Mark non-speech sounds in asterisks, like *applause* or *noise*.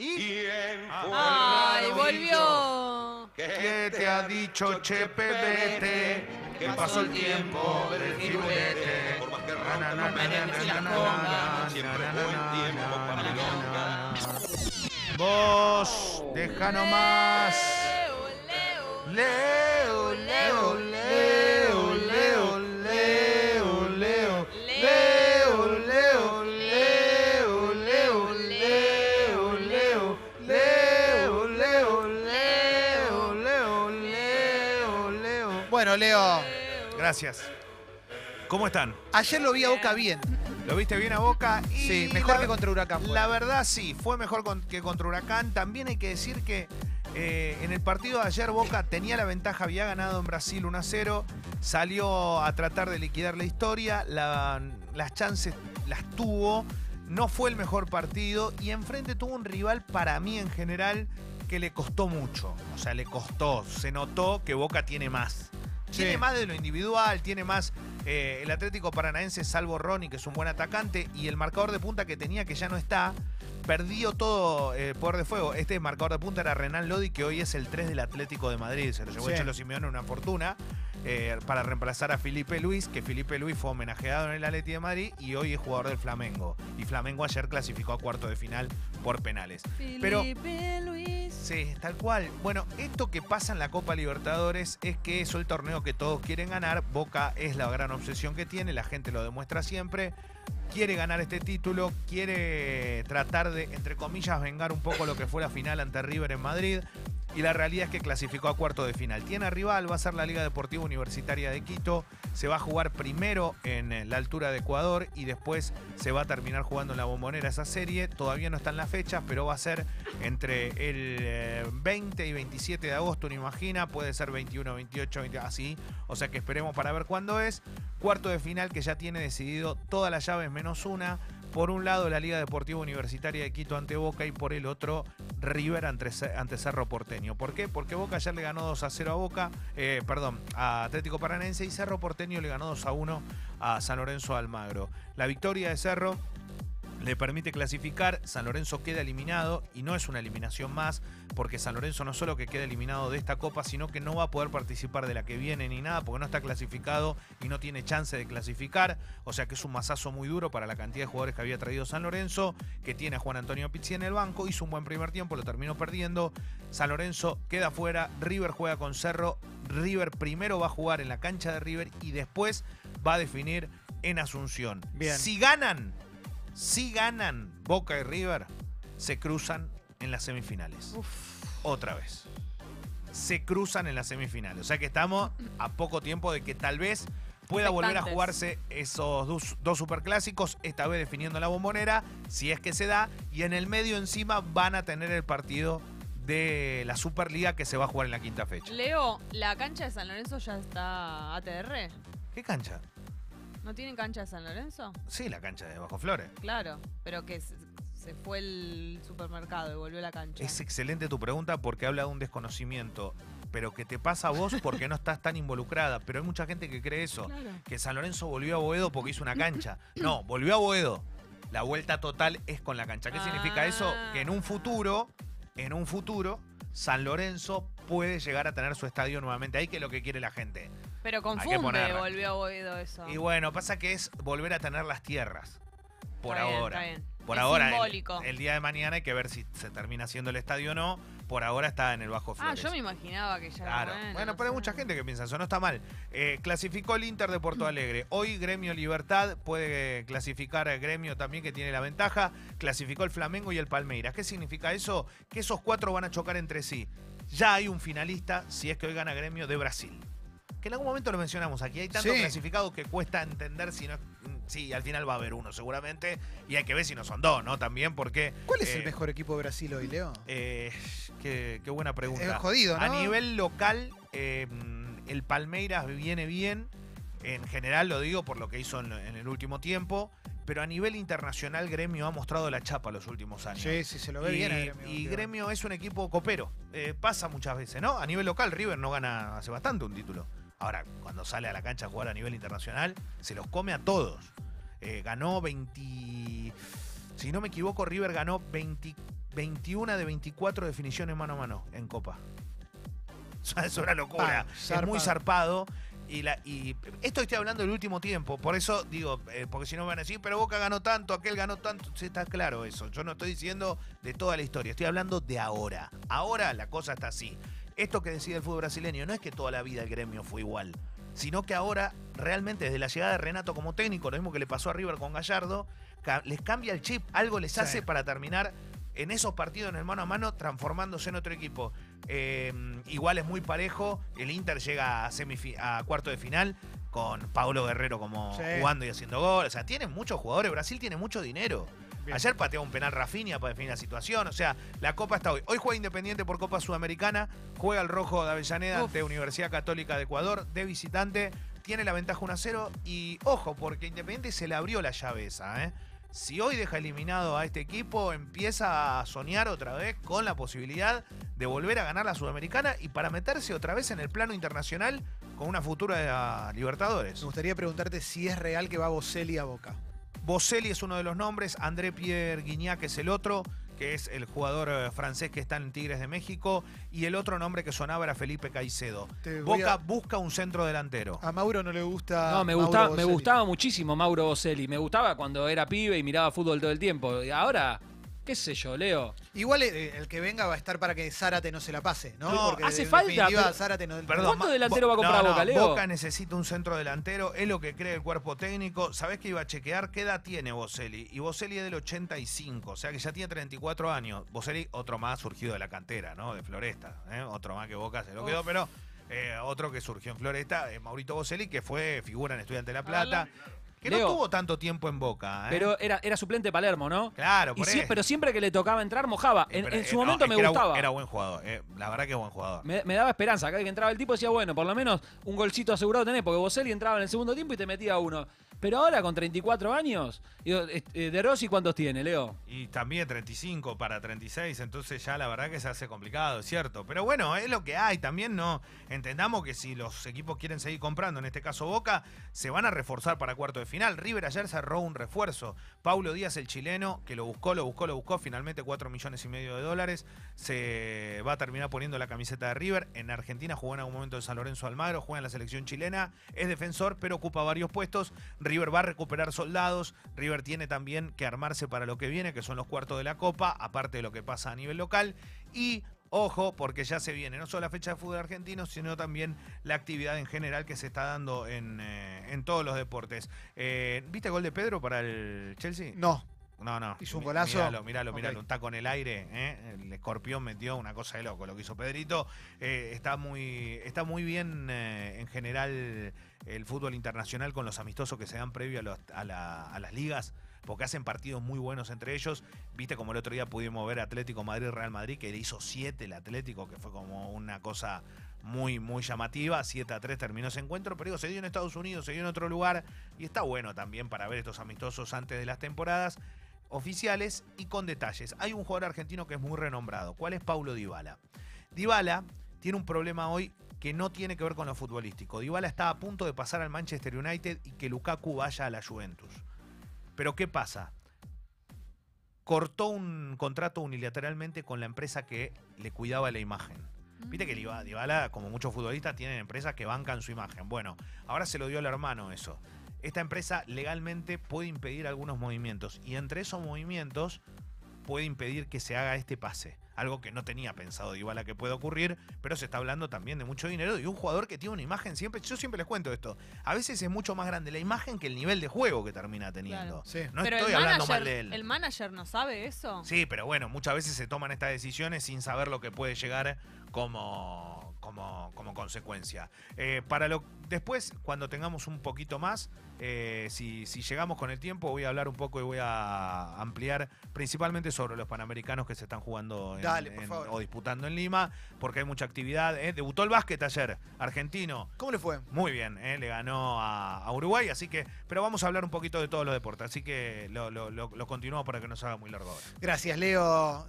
¿Y ¿Quién fue ¡Ay, volvió! qué te ha dicho Chepe Vete? Que pasó el tiempo del firulete. Por más que ronca, no na, me na, den na, la conga. Siempre buen tiempo para na, milonga. Vos, deja nomás. Bueno, Leo, Gracias. ¿Cómo están? ayer lo vi a Boca bien. ¿Lo viste bien a Boca? Y Sí, mejor la- que contra Huracán. fue. La verdad sí, fue mejor con- que contra Huracán. También hay que decir que eh, en el partido de ayer Boca tenía la ventaja, había ganado en Brasil 1 a 0, salió a tratar de liquidar la historia, la- las chances las tuvo, no fue el mejor partido y enfrente tuvo un rival para mí en general que le costó mucho. O sea, le costó, se notó que Boca tiene más. Tiene Sí. más de lo individual, tiene más eh, el Atlético Paranaense, salvo Ronnie, que es un buen atacante, y el marcador de punta que tenía, que ya no está, perdió todo eh, poder de fuego. Este marcador de punta era Renan Lodi, que hoy es el 3 del Atlético de Madrid. Se lo llevó Sí. Chelo Simeone una fortuna eh, para reemplazar a Felipe Luis, que Felipe Luis fue homenajeado en el Atlético de Madrid y hoy es jugador del Flamengo. Y Flamengo ayer clasificó a cuarto de final por penales. Pero- Felipe Luis. Sí, tal cual. Bueno, esto que pasa en la Copa Libertadores es que es el torneo que todos quieren ganar. Boca es la gran obsesión que tiene, la gente lo demuestra siempre. Quiere ganar este título, quiere tratar de, entre comillas, vengar un poco lo que fue la final ante River en Madrid. Y la realidad es que clasificó a cuarto de final. Tiene a rival, va a ser la Liga Deportiva Universitaria de Quito. Se va a jugar primero en eh, la altura de Ecuador y después se va a terminar jugando en la bombonera esa serie. Todavía no están las fechas, pero va a ser entre el eh, 20 y 27 de agosto, uno imagina. Puede ser 21, 28, 20, así. O sea que esperemos para ver cuándo es. Cuarto de final que ya tiene decidido todas las llaves menos una. Por un lado la Liga Deportiva Universitaria de Quito ante Boca y por el otro River ante, ante Cerro Porteño. ¿Por qué? Porque Boca ayer le ganó 2 a 0 a Boca, eh, perdón, a Atlético Paranense y Cerro Porteño le ganó 2 a 1 a San Lorenzo Almagro. La victoria de Cerro le permite clasificar, San Lorenzo queda eliminado y no es una eliminación más, porque San Lorenzo no solo que queda eliminado de esta copa, sino que no va a poder participar de la que viene ni nada, porque no está clasificado y no tiene chance de clasificar, o sea que es un masazo muy duro para la cantidad de jugadores que había traído San Lorenzo, que tiene a Juan Antonio Pizzi en el banco, hizo un buen primer tiempo, lo terminó perdiendo, San Lorenzo queda fuera, River juega con Cerro, River primero va a jugar en la cancha de River y después va a definir en Asunción. Bien. Si ganan, si ganan Boca y River, se cruzan en las semifinales. Otra vez. Se cruzan en las semifinales. O sea que estamos a poco tiempo de que tal vez pueda volver a jugarse esos dos, dos superclásicos, esta vez definiendo la bombonera, si es que se da, y en el medio encima van a tener el partido de la Superliga que se va a jugar en la quinta fecha. Leo, ¿la cancha de San Lorenzo ya está ATR? ¿Qué cancha? ¿No tienen cancha de San Lorenzo? Sí, la cancha de Bajo Flores. Claro, pero que se, se fue el supermercado y volvió a la cancha. Es excelente tu pregunta porque habla de un desconocimiento, pero que te pasa a vos porque no estás tan involucrada. Pero hay mucha gente que cree eso, Claro. que San Lorenzo volvió a Boedo porque hizo una cancha. No, volvió a Boedo. La vuelta total es con la cancha. ¿Qué significa eso? Ah. Que en un futuro, en un futuro, San Lorenzo puede llegar a tener su estadio nuevamente ahí, que es lo que quiere la gente. Pero confunde, volvió a oído eso. Y bueno, pasa que es volver a tener las tierras. Por Está bien, ahora. está bien. Por Es ahora, el- simbólico. El, día de mañana hay que ver si se termina haciendo el estadio o no. Por ahora está en el Bajo Ah, Flores. yo me imaginaba que ya Claro. era Bueno, no pero hay mucha gente que piensa eso, no está mal. Eh, clasificó el Inter de Porto Alegre. Hoy Gremio Libertad puede clasificar a Gremio también, que tiene la ventaja. Clasificó el Flamengo y el Palmeiras. ¿Qué significa eso? Que esos cuatro van a chocar entre sí. Ya hay un finalista, si es que hoy gana Gremio, de Brasil. Que en algún momento lo mencionamos aquí. Hay tantos Sí. clasificados que cuesta entender si no es- Sí, al final va a haber uno seguramente. Y hay que ver si no son dos, ¿no? También porque... ¿Cuál es eh, el mejor equipo de Brasil hoy, Leo? eh, qué, qué buena pregunta. Es jodido, ¿no? A nivel local, eh, el Palmeiras viene bien. En general lo digo por lo que hizo en, en el último tiempo. Pero a nivel internacional, Gremio ha mostrado la chapa los últimos años. Sí, sí, se lo ve y, bien a Gremio. y. Gremio es un equipo copero. Eh, pasa muchas veces, ¿no? A nivel local, River no gana hace bastante un título. Ahora, cuando sale a la cancha a jugar a nivel internacional, se los come a todos. Eh, ganó 20. Si no me equivoco, River ganó 20 21 de 24 definiciones mano a mano en Copa. *laughs* Es una locura. Ah, es muy zarpado. Y, la, y esto estoy hablando del último tiempo, por eso digo, eh, porque si no me van a decir, pero Boca ganó tanto, aquel ganó tanto, sí, está claro eso. Yo no estoy diciendo de toda la historia, estoy hablando de ahora. Ahora la cosa está así. Esto que decide el fútbol brasileño no es que toda la vida el gremio fue igual, sino que ahora realmente desde la llegada de Renato como técnico, lo mismo que le pasó a River con Gallardo, les cambia el chip, algo les Sí. hace para terminar en esos partidos en el mano a mano transformándose en otro equipo. Eh, igual es muy parejo, el Inter llega a, cuarto de final con Paulo Guerrero como Sí. jugando y haciendo gol. O sea, tienen muchos jugadores, Brasil tiene mucho dinero. Bien. Ayer pateó un penal Rafinha para definir la situación. O sea, la Copa está hoy. Hoy juega Independiente por Copa Sudamericana. Juega el Rojo de Avellaneda Uf. ante Universidad Católica de Ecuador de visitante. Tiene la ventaja 1 a 0. Y ojo, porque Independiente se le abrió la llave esa. ¿eh? Si hoy deja eliminado a este equipo, empieza a soñar otra vez con la posibilidad de volver a ganar la Sudamericana y para meterse otra vez en el plano internacional con una futura Libertadores. Me gustaría preguntarte si es real que va Boselli a Boca. Boselli es uno de los nombres, André Pierre Guignac es el otro, que es el jugador eh, francés que está en Tigres de México, y el otro nombre que sonaba era Felipe Caicedo. Boca a- busca un centro delantero. A Mauro no le gusta. No, me, me gustaba muchísimo Mauro Boselli. Me gustaba cuando era pibe y miraba fútbol todo el tiempo. Y ahora, qué sé yo, Leo. Igual eh, el que venga va a estar para que Zárate no se la pase, ¿no? No, Porque hace en falta, definitiva, pero- Zárate no. Perdón, ¿Cuánto Ma- delantero Bo- va a comprar no, no, Boca, Leo? Boca necesita un centro delantero, es lo que cree el cuerpo técnico. ¿Sabés que iba a chequear qué edad tiene Boselli? Y Boselli es del 85, o sea que ya tiene 34 años. Boselli, otro más surgido de la cantera, ¿no? De Floresta. ¿eh? Otro más que Boca se lo quedó, Uf. pero eh, otro que surgió en Floresta, eh, Maurito Boselli, que fue figura en Estudiante de La Plata, que no tuvo tanto tiempo en Boca. ¿eh? Pero era, era suplente de Palermo, ¿no? claro, por pero siempre que le tocaba entrar, mojaba. Eh, En, pero, en eh, su no, momento me era gustaba. Era, buen jugador, eh, la verdad que es buen jugador. Me, me daba esperanza. Cada vez que entraba el tipo decía, bueno, por lo menos un golcito asegurado tenés, porque Boselli entraba en el segundo tiempo y te metía uno. Pero ahora con 34 años, eh, ¿de Rossi cuántos tiene, Leo? Y también 35 para 36, entonces ya la verdad que se hace complicado, es cierto. Pero bueno, es lo que hay. También no entendamos que si los equipos quieren seguir comprando, en este caso Boca, se van a reforzar para cuarto de final. River ayer cerró un refuerzo. Paulo Díaz, el chileno, que lo buscó, lo buscó, lo buscó, finalmente 4 millones y medio de dólares. Se va a terminar poniendo la camiseta de River. En Argentina jugó en algún momento en San Lorenzo Almagro, juega en la selección chilena, es defensor, pero ocupa varios puestos. River va a recuperar soldados. River tiene también que armarse para lo que viene, que son los cuartos de la Copa, aparte de lo que pasa a nivel local. Y ojo, porque ya se viene no solo la fecha de fútbol argentino, sino también la actividad en general que se está dando en, eh, en todos los deportes. Eh, ¿Viste gol de Pedro para el Chelsea? No. No, no. Hizo un golazo. Míralo, míralo, míralo. Ok. Un taco en el aire. ¿eh? El escorpión metió una cosa de loco lo que hizo Pedrito. Eh, está, muy, está muy bien eh, en general el fútbol internacional con los amistosos que se dan previo a, los- a la- a las ligas. Porque hacen partidos muy buenos entre ellos. Viste como el otro día pudimos ver Atlético Madrid-Real Madrid, que le hizo 7 el Atlético, que fue como una cosa muy, muy llamativa. 7 a 3 terminó ese encuentro, pero digo, se dio en Estados Unidos, se dio en otro lugar. Y está bueno también para ver estos amistosos antes de las temporadas oficiales y con detalles. Hay un jugador argentino que es muy renombrado. ¿Cuál es Paulo Dybala? Dybala tiene un problema hoy que no tiene que ver con lo futbolístico. Dybala está a punto de pasar al Manchester United y que Lukaku vaya a la Juventus. Pero ¿qué pasa? Cortó un contrato unilateralmente con la empresa que le cuidaba la imagen. Viste que Dybala- como muchos futbolistas, tienen empresas que bancan su imagen. Bueno, ahora se lo dio al hermano eso. Esta empresa legalmente puede impedir algunos movimientos y entre esos movimientos puede impedir que se haga este pase. Algo que no tenía pensado Dybala que puede ocurrir, pero se está hablando también de mucho dinero y un jugador que tiene una imagen siempre, yo siempre les cuento esto, a veces es mucho más grande la imagen que el nivel de juego que termina teniendo. Claro. Sí. No Pero estoy hablando manager, mal de él. ¿El manager no sabe eso? Sí, pero bueno, muchas veces se toman estas decisiones sin saber lo que puede llegar como, como, como consecuencia. Eh, para lo después, cuando tengamos un poquito más, eh, si, si llegamos con el tiempo, voy a hablar un poco y voy a ampliar principalmente sobre los panamericanos que se están jugando en- Dale, o disputando en Lima, porque hay mucha actividad. eh. Debutó el básquet ayer, argentino. ¿Cómo le fue? Muy bien, eh, le ganó a, a Uruguay, así que, pero vamos a hablar un poquito de todos los deportes, así que lo, lo, lo, lo continuamos para que no se haga muy largo ahora. Gracias, Leo.